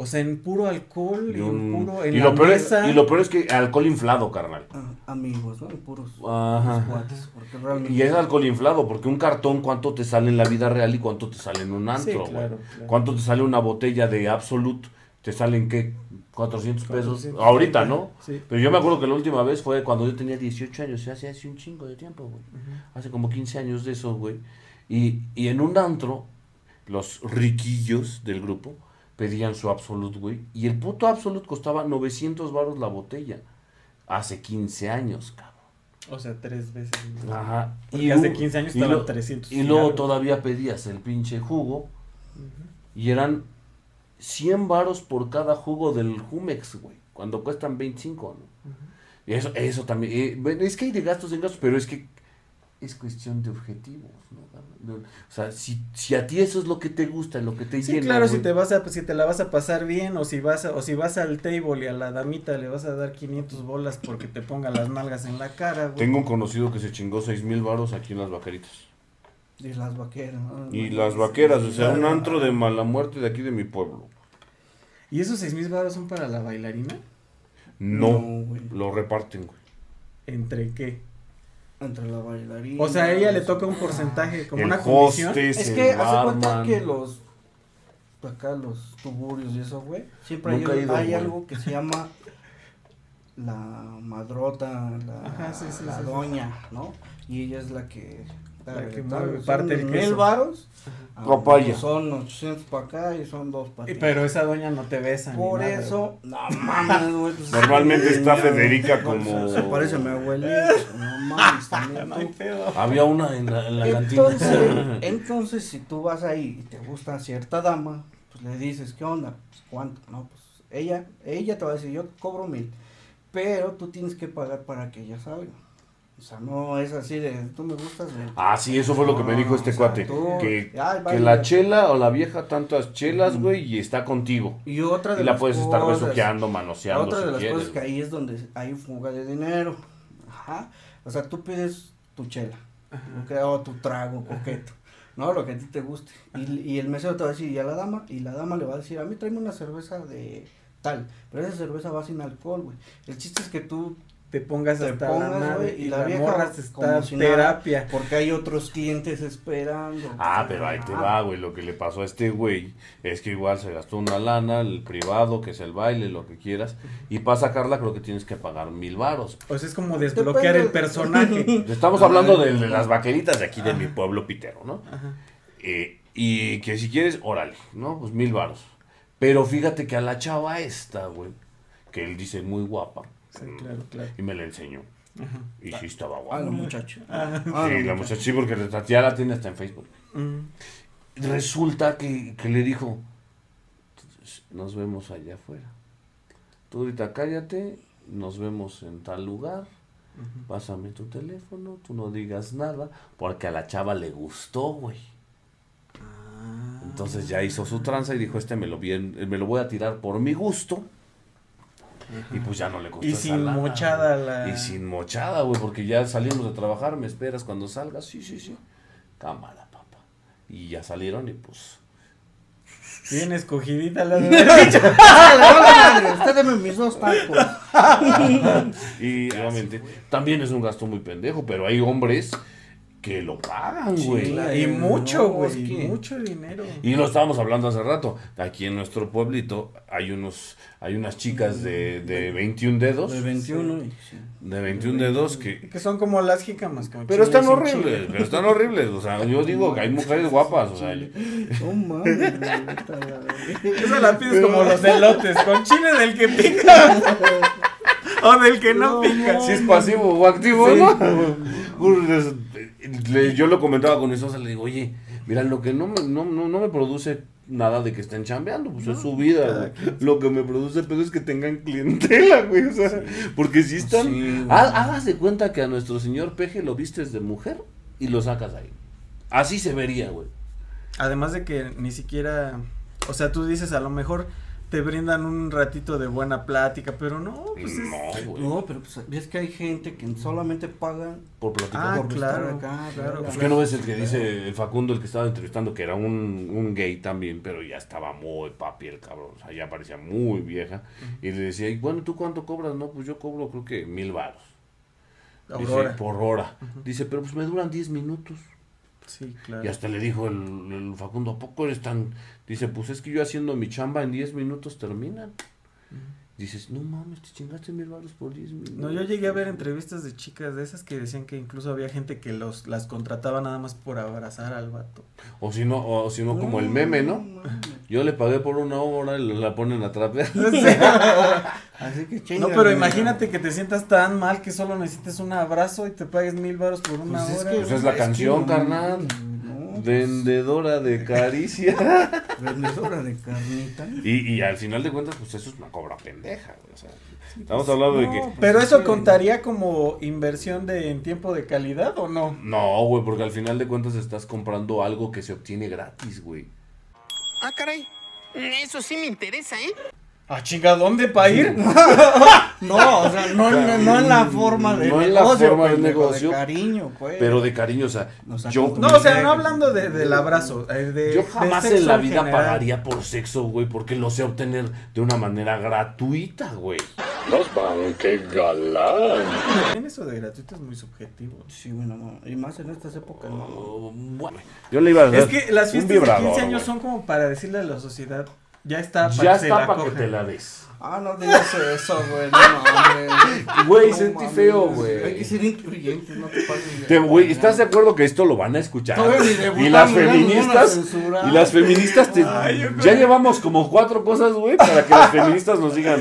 O sea, en puro alcohol y en puro, en y, la lo peor es, y lo peor es que alcohol inflado, carnal. Ah, amigos, ¿no? Puros Ajá. cuates, porque realmente... Y es alcohol inflado, porque un cartón, ¿cuánto te sale en la vida real y cuánto te sale en un antro, Sí, güey? claro, claro. ¿Cuánto te sale una botella de Absolute? ¿Te salen qué? 400 pesos. 400, Ahorita, ¿no? Sí. Pero yo me acuerdo que la última vez fue cuando yo tenía 18 años, o sea, hace un chingo de tiempo, güey. Hace como 15 años de eso, güey. Y, y en un antro, los riquillos del grupo pedían su Absolute, güey. Y el puto Absolute costaba 900 baros la botella. Hace 15 años, cabrón. O sea, tres veces. Ajá. Porque hace un- 15 años y estaba lo- 300 Y luego todavía pedías el pinche jugo. Y eran 100 varos por cada jugo del Jumex, güey. Cuando cuestan 25, ¿no? Y eso, eso también. eh, es que hay de gastos en gastos, pero es que es cuestión de objetivos, ¿no? De- O sea, si, si a ti eso es lo que te gusta, lo que te Sí, llena, claro, si te vas a si te la vas a pasar bien o si vas a, o si vas al table y a la damita le vas a dar 500 bolas porque te ponga las nalgas en la cara, güey. Tengo un conocido que se chingó 6 mil varos aquí en las vaqueritas. Y las vaqueras. ¿no? Y las vaqueras, o sea, un antro de mala muerte de aquí de mi pueblo. ¿Y esos seis mil baros son para la bailarina? No, No, güey. lo reparten, güey. ¿Entre qué? Entre la bailarina. O sea, a ella le toca un porcentaje, como El una comisión. Es que hace cuenta que los. Acá los tuburios y eso, güey. Siempre hay, Nunca he ido, hay güey. algo que se llama. La madrota, la, Ajá, sí, sí, la sí, sí. doña, ¿no? Y ella es la que. Parte del mil varos. Papaya. Son 800 para acá y son dos para allá. Pero esa doña no te besa. ni Por nada, eso, no mames, güey. pues, Normalmente está niña, Federica como- Se parece a mi abuelita. No mames, también güey. No hay tú. pedo. Había una en la, en la Entonces, cantina. entonces, si tú vas ahí y te gusta cierta dama, pues le dices, ¿qué onda? Pues, ¿cuánto? No, pues ella, ella te va a decir, yo cobro mil, pero tú tienes que pagar para que ella salga. O sea, no es así de, tú me gustas, ven. Ah, sí, eso fue lo que me dijo este O sea, cuate. tú- Que, Ay, que la chela o la vieja tantas chelas, güey, y está contigo. Y otra de Y la puedes estar besuqueando, manoseando Otra de si las quieres. cosas que ahí es donde hay fuga de dinero. Ajá. O sea, tú pides tu chela. O tu trago coqueto. No, lo que a ti te guste. Y, y el mesero te va a decir, y a la dama, y la dama le va a decir, a mí tráeme una cerveza de tal. Pero esa cerveza va sin alcohol, güey. El chiste es que tú Te pongas te hasta pongas, la madre y, y la la, vieja morra se como está si nada. terapia. porque hay otros clientes esperando. Ah, pero ahí te va, güey. Lo que le pasó a este güey es que igual se gastó una lana, el privado, que es el baile, lo que quieras. Y para sacarla creo que tienes que pagar mil varos. O sea, es como desbloquear el personaje. Estamos hablando de, de las vaqueritas de aquí de mi pueblo pitero, ¿no? Eh, y que si quieres, órale, ¿no? Pues mil varos. Pero fíjate que a la chava esta, güey, que él dice muy guapa. Sí, claro, claro. Y me la enseñó. Y sí estaba Ah, guapa. la muchacha. Ah. Ah, sí, la muchacha, sí, porque ya la tiene hasta en Facebook. Mm. Resulta que, que le dijo, nos vemos allá afuera. Tú ahorita cállate, nos vemos en tal lugar, pásame tu teléfono, tú no digas nada, porque a la chava le gustó, güey. Entonces ya hizo su tranza y dijo, este me lo, bien, me lo voy a tirar por mi gusto. Y pues ya no le gustó. Y esa sin lana, mochada la- Y sin mochada, güey, porque ya salimos de trabajar, me esperas cuando salgas, sí, sí, sí. Cámara, papá. Y ya salieron y pues... Bien escogidita la usted deme mis dos tacos. Y obviamente también es un gasto muy pendejo, pero hay hombres que lo pagan, güey. Y mucho, güey. que- Mucho dinero. Y lo estábamos hablando hace rato. Aquí en nuestro pueblito hay unos hay unas chicas de, de 21 dedos. De 21 y sí. De 21 dedos que... Que son como las jícamas. como Pero están horribles, pero están horribles. O sea, yo digo que hay mujeres guapas. O sea, No mames, ahorita la- Esa la pides como los elotes, con chile del que pica. o del que no, pica. si es pasivo o activo, Sí. ¿no? Le- yo lo comentaba con mi esposa, le digo, oye, mira, lo que no me, no, no, no me produce nada de que estén chambeando, pues es su vida, güey. Lo que me produce pedo es que tengan clientela, güey, o sea, porque si están... Sí, hágase cuenta que a nuestro señor Peje lo vistes de mujer y lo sacas ahí. Así se vería, güey. Además de que ni siquiera, o sea, tú dices a lo mejor te brindan un ratito de buena plática, pero no, pues es... No, güey. No, pero pues ves que hay gente que solamente paga Por platicar. Ah, por claro, acá, claro. Pues que no ves el que dice el Facundo, el que estaba entrevistando, que era un, un gay también, pero ya estaba muy papi el cabrón, o sea, ya parecía muy vieja. Y le decía, y bueno, ¿tú cuánto cobras? No, pues yo cobro creo que mil varos. Dice, por hora. Dice, pero pues me duran 10 minutos. Sí, claro. Y hasta le dijo el, el Facundo, ¿a poco eres tan...? Dice, pues es que yo haciendo mi chamba en 10 minutos terminan. Dices, no mames, te chingaste mil varos por 10 minutos. No, yo llegué a ver entrevistas de chicas de esas que decían que incluso había gente que los las contrataba nada más por abrazar al vato. O si no, o si no como el meme, ¿no? Yo le pagué por una hora y la ponen a trapear. Así que No, chinga, pero imagínate que te sientas tan mal que solo necesites un abrazo y te pagues mil baros por una Pues es hora. que- Pues es la canción, no, carnal. No, Vendedora de caricia. Vendedora de carnita. y, y al final de cuentas, pues eso es una cobra pendeja. güey, O sea, estamos hablando de que. pero eso contaría como inversión de en tiempo de calidad o no? No, güey, porque al final de cuentas estás comprando algo que se obtiene gratis, güey. Ah, caray. Eso sí me interesa, ¿eh? Ah, chinga, ¿dónde para ir? No, o sea, no, en- no en la forma de No en la negocio, forma de negocio, De cariño, pues. Pero de cariño, o sea, O sea, yo, como- No, o sea, no hablando de, del abrazo. eh, de- yo jamás en la vida general. pagaría por sexo, güey, porque lo sé obtener de una manera gratuita, güey. También eso de gratuito es muy subjetivo. Sí, bueno, no. Y más en estas épocas, no. Oh, bueno, yo le iba a dar Es que las fiestas de vibrador, 15 años son como para decirle a la sociedad, ya está, para Ya que se está la para que te la des. Ah, no digas eso, güey. No mames. Güey, No sentí feo, güey. Hay que ser incluyentes, no te pases. güey, ¿estás de acuerdo que esto lo van a escuchar? Y las feministas, y las feministas, te- Ay, yo creo ya llevamos como cuatro cosas, güey, para que las feministas nos digan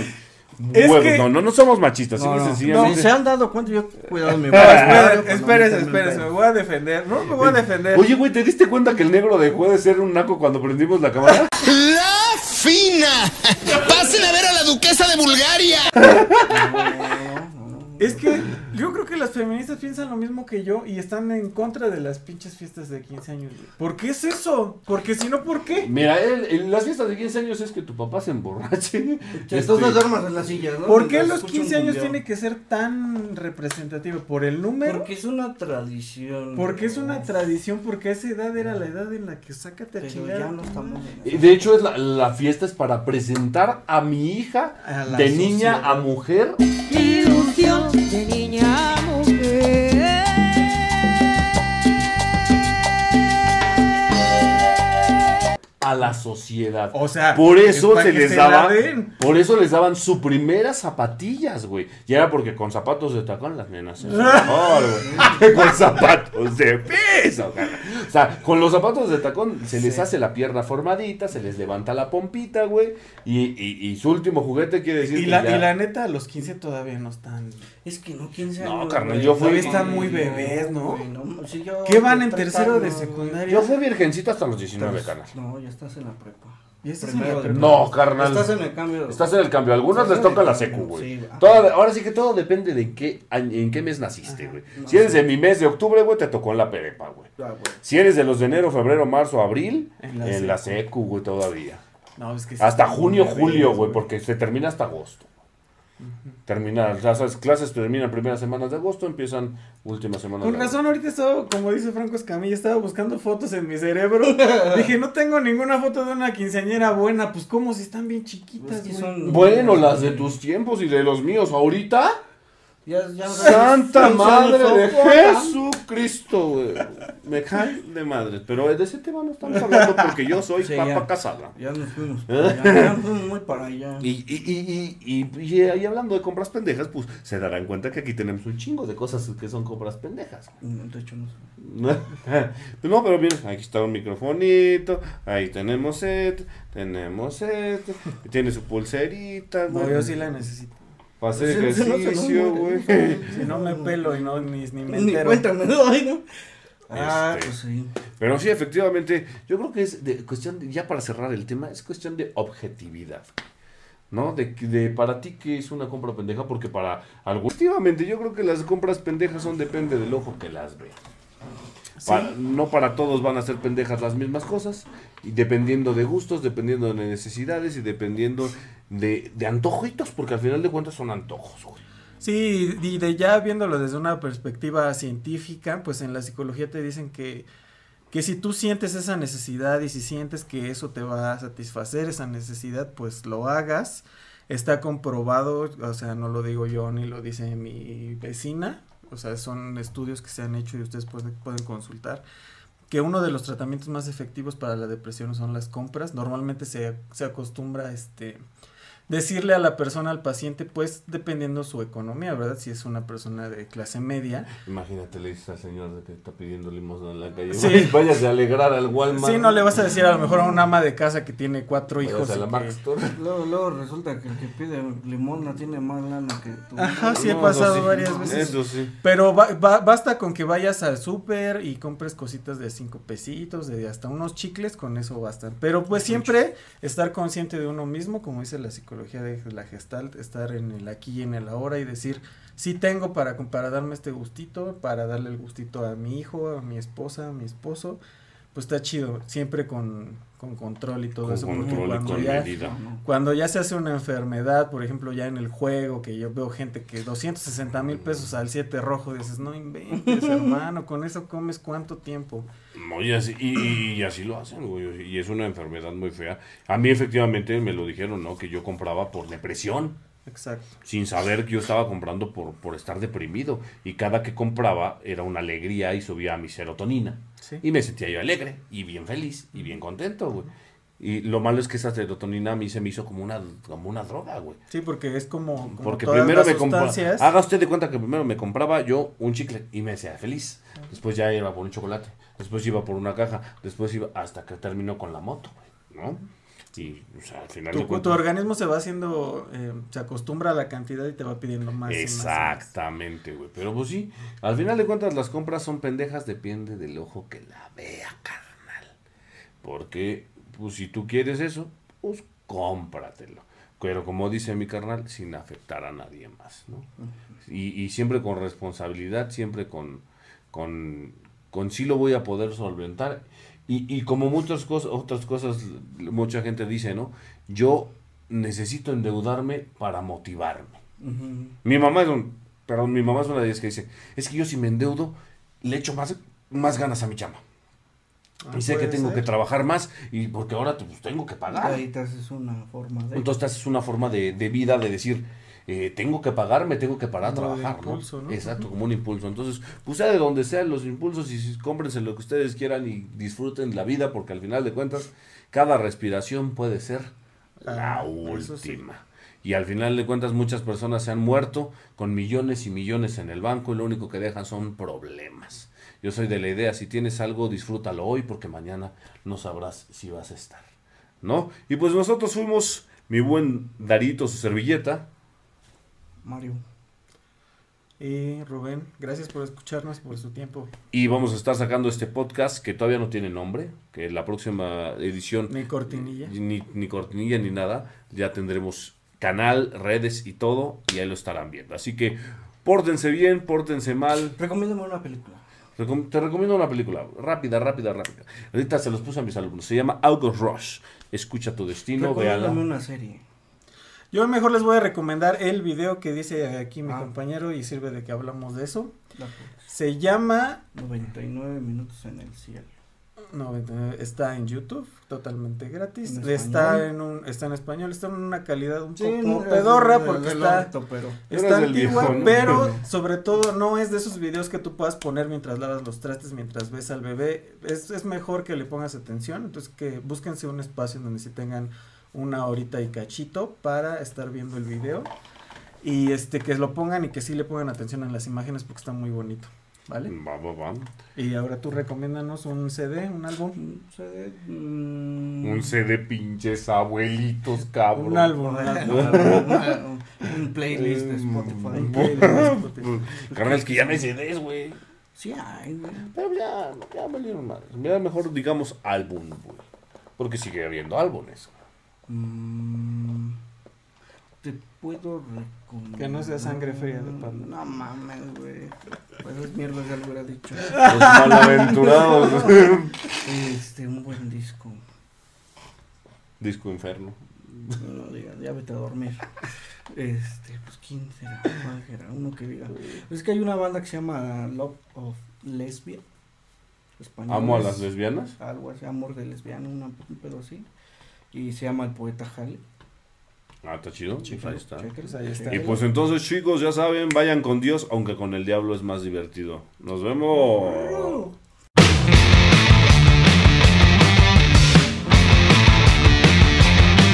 Es huevos. que- No, no, no somos machistas, No, no, sencillamente. no, se han dado cuenta, yo cuidado mi espérense, espérense, espérense, me voy a defender. No, me voy a defender. Oye, güey, ¿te diste cuenta que el negro dejó de ser un naco cuando prendimos la cámara? ¡La fina! ¡Pasen a ver a la duquesa de Bulgaria! Es que yo creo que las feministas piensan lo mismo que yo y están en contra de las pinches fiestas de 15 años. güey. ¿Por qué es eso? Porque si no, ¿por qué? Mira, el- el- las fiestas de 15 años es que tu papá se emborrache. Que Este, entonces duermas en la silla, ¿no? ¿Por qué los escucha un 15 años mundial. tiene que ser tan representativo? ¿Por el número? Porque es una tradición. Porque es una tradición, porque a esa edad era la edad en la que sácate a chingar. no De hecho, es la, la fiesta es para presentar a mi hija A de niña a mujer Ilusión de niña a la sociedad. O sea, por es eso se les se la daba, den. por eso les daban sus primeras zapatillas, güey. Y era porque con zapatos de tacón las nenas. se mejor, güey. con zapatos de piso, cara. O sea, con los zapatos de tacón se les hace la pierna formadita, se les levanta la pompita, güey. Y, y, y su último juguete quiere decir Y que la, ya- y la neta, los 15 todavía no están. Es que no, 15 No, años. carnal, güey. yo fui- están muy bebés, ¿no? no, yo- ¿Qué van en 30 tercero de secundaria? Yo fui virgencito hasta los 19, carnal. No, ya estás en la prepa. ¿Ya estás Primero en la de prepa? No, carnal. Estás en el cambio. Estás en el cambio. A algunos Estás les toca la secu, güey. sí, ajá. Toda- ahora sí que todo depende de en qué, año- en qué mes naciste, güey. No, si eres sí. de mi mes de octubre, güey, te tocó en la prepa, güey. Ah, güey. Si eres de los de enero, febrero, marzo, abril, En en la secu. güey, todavía. No, es que sí Hasta junio, bebés, julio, güey, porque se termina hasta agosto. Termina, las clases terminan primeras semanas de agosto, empiezan últimas semanas Con de razón, ahorita estaba, como dice Franco Escamilla, estaba buscando fotos en mi cerebro. Dije, no tengo ninguna foto de una quinceañera buena. Pues, como si están bien chiquitas, Es que güey? son- agosto. Bueno, las de tus tiempos y de los míos ahorita. Ya, ya Santa madre de. Jesucristo, güey. Me cae de madre. Pero de ese tema no estamos hablando porque yo soy Sí, papa ya. casada. Ya nos fuimos. para allá, Ya nos fuimos muy para allá. Y, y, y, y, y, y, y hablando de compras pendejas, pues se darán cuenta que aquí tenemos un chingo de cosas que son compras pendejas. Mm, De hecho, no sé. No, pero miren, aquí está un microfonito, ahí tenemos este, tenemos este, tiene su pulserita, No, güey. yo sí la necesito. Para hacer ejercicio, güey. Si no me pelo y no ni, ni me Ni entero. cuenta me doy, ¿no? Ah, Este. pues sí. Pero sí, efectivamente, yo creo que es de cuestión, de- ya para cerrar el tema, es cuestión de objetividad. ¿No? De, que- de para ti que es una compra pendeja, porque para algo. Efectivamente, yo creo que las compras pendejas son depende del ojo que las ve. Para- no para todos van a ser pendejas las mismas cosas, y dependiendo de gustos, dependiendo de necesidades y dependiendo de, de antojitos, porque al final de cuentas son antojos, güey. Sí, y de ya viéndolo desde una perspectiva científica, pues en la psicología te dicen que, que si tú sientes esa necesidad y si sientes que eso te va a satisfacer esa necesidad, pues lo hagas. Está comprobado, o sea, no lo digo yo ni lo dice mi vecina, o sea, son estudios que se han hecho y ustedes pueden, pueden consultar, que uno de los tratamientos más efectivos para la depresión son las compras. Normalmente se, se acostumbra este decirle a la persona, al paciente, pues dependiendo su economía, ¿verdad? Si es una persona de clase media. Imagínate, le dices al señor de que está pidiendo limosna en la calle. Sí. Váyase a alegrar al Walmart. Sí, no le vas a decir a lo mejor a una ama de casa que tiene cuatro hijos. a la que-. Luego, luego resulta que el que pide limosna tiene más lana que tú. Ajá, sí he No, pasado eso sí, varias veces. Eso sí. Pero ba- ba- basta con que vayas al súper y compres cositas de cinco pesitos, de hasta unos chicles, con eso bastan. Pero pues siempre estar consciente de uno mismo, como dice la psicología de la gestalt, estar en el aquí y en el ahora y decir, sí tengo para, para darme este gustito, para darle el gustito a mi hijo, a mi esposa, a mi esposo, pues está chido, siempre con, con control y todo Con eso. porque cuando con ya- medida. cuando ya se hace una enfermedad, por ejemplo, ya en el juego, que yo veo gente que 260 mil pesos al 7 rojo, dices, no inventes, hermano, con eso comes cuánto tiempo. No, y así, y, y- y así lo hacen, güey. Y es una enfermedad muy fea. A mí, efectivamente, me lo dijeron, ¿no? Que yo compraba por depresión. Exacto. Sin saber que yo estaba comprando por, por estar deprimido. Y cada que compraba era una alegría y subía mi serotonina. Sí. Y me sentía yo alegre y bien feliz y bien contento, güey. Y lo malo es que esa serotonina a mí se me hizo como una, como una droga, güey. Sí, porque es como, como Porque primero me compraba. Haga usted de cuenta que primero me compraba yo un chicle y me hacía feliz. Después ya iba por un chocolate. Después iba por una caja. Después iba hasta que terminó con la moto, güey. ¿No? Y, o sea, al final. de Tu, tu organismo se va haciendo, eh, se acostumbra a la cantidad y te va pidiendo más. Exactamente, güey. Pero pues sí, al final de cuentas las compras son pendejas, depende del ojo que la vea, carnal. Porque, pues si tú quieres eso, pues cómpratelo. Pero como dice mi carnal, sin afectar a nadie más, ¿no? Y, y siempre con responsabilidad, siempre con, con, con sí lo voy a poder solventar. Y, y como muchas cosas, otras cosas, mucha gente dice, ¿no? Yo necesito endeudarme para motivarme. Mi mamá es un, perdón, mi mamá es una de ellas que dice, es que yo si me endeudo, le echo más, más ganas a mi chama. Ah, y sé que tengo ser. que trabajar más y porque ahora pues, tengo que pagar. Ahí te haces una forma de. Entonces es una forma de, de vida de decir, eh, tengo que pagar, me tengo que parar a trabajar, impulso, ¿no? Exacto, como un impulso. Entonces, pues sea de donde sean los impulsos y cómprense lo que ustedes quieran y disfruten la vida porque al final de cuentas, cada respiración puede ser la Ah, sí. última. Y al final de cuentas muchas personas se han muerto con millones y millones en el banco y lo único que dejan son problemas. Yo soy de la idea, si tienes algo, disfrútalo hoy porque mañana no sabrás si vas a estar. ¿No? Y pues nosotros fuimos mi buen Darito, su servilleta. Mario. Y Rubén, gracias por escucharnos, por su tiempo. Y vamos a estar sacando este podcast que todavía no tiene nombre, que la próxima edición... Ni cortinilla. Ni, ni cortinilla ni nada. Ya tendremos canal, redes y todo, y ahí lo estarán viendo. Así que pórtense bien, pórtense mal. Recomiéndame una película. Recom- te recomiendo una película rápida, rápida, rápida. Ahorita se los puse a mis alumnos. Se llama August Rush. Escucha tu destino, véala. Una serie. Yo mejor les voy a recomendar el video que dice aquí mi Ah. compañero y sirve de que hablamos de eso. Se llama 99 minutos en el cielo. 99, está en YouTube, totalmente gratis. ¿En está en un, está en español, está en una calidad un Sí, poco no, pedorra porque del está, orto, pero- está antigua, viejo, ¿no? pero sobre todo no es de esos videos que tú puedas poner mientras lavas los trastes, mientras ves al bebé. Es, es mejor que le pongas atención, entonces que búsquense un espacio en donde sí tengan una horita y cachito para estar viendo el video. Y este que lo pongan y que sí le pongan atención a las imágenes porque está muy bonito, ¿vale? Va, va, va. Y ahora tú recomiéndanos un CD, un álbum. Un CD, mm, Un CD pinches abuelitos, cabrón. Un álbum, un álbum. un- un playlist de Mm, Spotify. Un playlist de Spotify. Carnal, es que ya no hay CDs, güey. Sí hay, güey. Pero ya, ya valieron madres. Ya mejor digamos álbum, güey. Porque sigue habiendo álbumes. Mm, te puedo recomendar. Que no sea sangre fría de panda. No mames, güey. Pues es mierda, ya lo hubiera dicho. Los malaventurados. Este, un buen disco. Disco Inferno. No digas, ya vete a dormir. Este, pues quién será, cuál será, uno que diga. Es que hay una banda que se llama Love of Lesbian. Españoles, Amo a las lesbianas. Algo así, amor de lesbiana, una, un pedo así. Y se llama el poeta Halley. Ah, está chido. Ahí está. Pues ahí está. Y pues entonces, chicos, ya saben, vayan con Dios, aunque con el diablo es más divertido. Nos vemos.